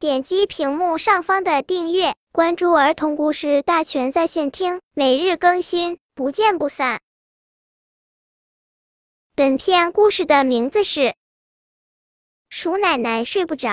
点击屏幕上方的订阅，关注儿童故事大全在线听，每日更新，不见不散。本片故事的名字是《鼠奶奶睡不着》。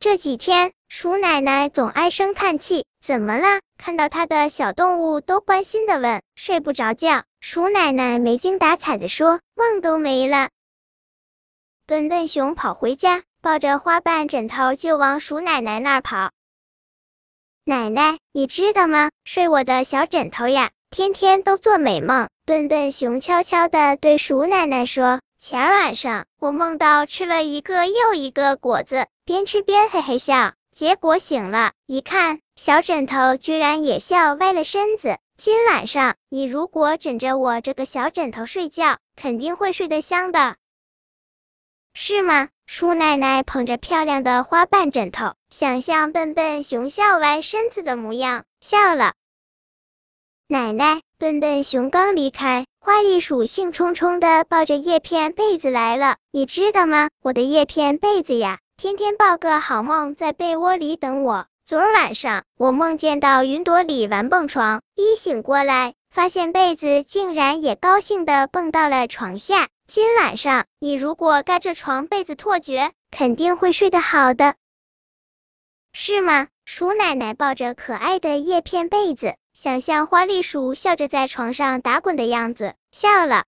这几天，鼠奶奶总唉声叹气，怎么了？看到他的小动物都关心的问。睡不着觉，鼠奶奶没精打采的说，梦都没了。笨笨熊跑回家，抱着花瓣枕头就往鼠奶奶那儿跑。奶奶，你知道吗？睡我的小枕头呀，天天都做美梦。笨笨熊悄悄的对鼠奶奶说。前晚上，我梦到吃了一个又一个果子，边吃边嘿嘿笑。结果醒了，一看，小枕头居然也笑歪了身子。今晚上，你如果枕着我这个小枕头睡觉，肯定会睡得香的，是吗？鼠奶奶捧着漂亮的花瓣枕头，想象笨笨熊笑歪身子的模样，笑了。奶奶，笨笨熊刚离开，花栗鼠兴冲冲的抱着叶片被子来了。你知道吗？我的叶片被子呀，天天抱个好梦在被窝里等我。昨儿晚上我梦见到云朵里玩蹦床，一醒过来，发现被子竟然也高兴的蹦到了床下。今晚上你如果盖着床被子拓觉，肯定会睡得好的，是吗？鼠奶奶抱着可爱的叶片被子。想象花栗鼠笑着在床上打滚的样子，笑了。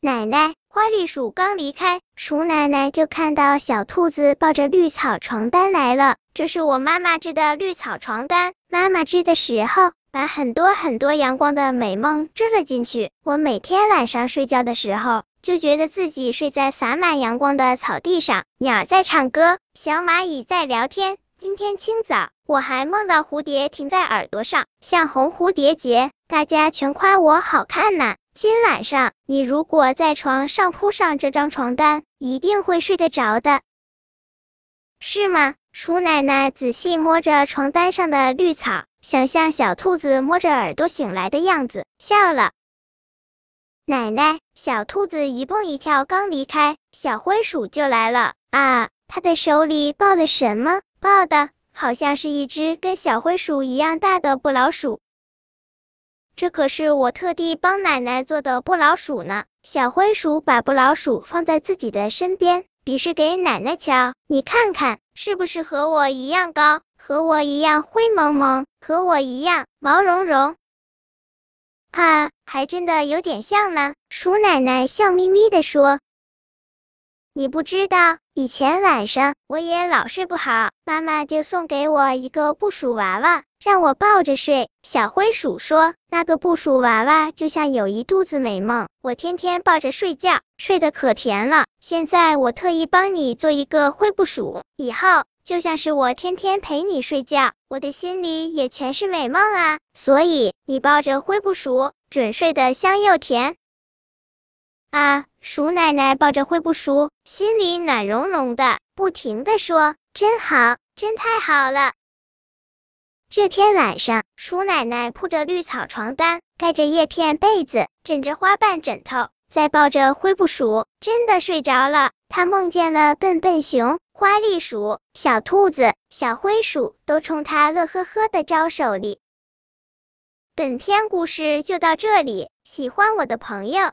奶奶，花栗鼠刚离开，鼠奶奶就看到小兔子抱着绿草床单来了。这是我妈妈织的绿草床单，妈妈织的时候把很多很多阳光的美梦织了进去。我每天晚上睡觉的时候，就觉得自己睡在洒满阳光的草地上，鸟在唱歌，小蚂蚁在聊天。今天清早，我还梦到蝴蝶停在耳朵上，像红蝴蝶结，大家全夸我好看呢。今晚上，你如果在床上铺上这张床单，一定会睡得着的，是吗？鼠奶奶仔细摸着床单上的绿草，想象小兔子摸着耳朵醒来的样子，笑了。奶奶，小兔子一蹦一跳刚离开，小灰鼠就来了啊！它的手里抱了什么？抱的好像是一只跟小灰鼠一样大的布老鼠，这可是我特地帮奶奶做的布老鼠呢。小灰鼠把布老鼠放在自己的身边，比试给奶奶瞧，你看看是不是和我一样高，和我一样灰蒙蒙，和我一样毛茸茸？哈，还真的有点像呢。鼠奶奶笑眯眯的说。你不知道，以前晚上我也老睡不好，妈妈就送给我一个布鼠娃娃，让我抱着睡。小灰鼠说，那个布鼠娃娃就像有一肚子美梦，我天天抱着睡觉，睡得可甜了。现在我特意帮你做一个灰布鼠，以后就像是我天天陪你睡觉，我的心里也全是美梦啊。所以你抱着灰布鼠，准睡得香又甜。啊，鼠奶奶抱着灰布鼠，心里暖融融的，不停的说：“真好，真太好了。”这天晚上，鼠奶奶铺着绿草床单，盖着叶片被子，枕着花瓣枕头，再抱着灰布鼠，真的睡着了。她梦见了笨笨熊、花栗鼠、小兔子、小灰鼠，都冲她乐呵呵的招手礼。本篇故事就到这里，喜欢我的朋友。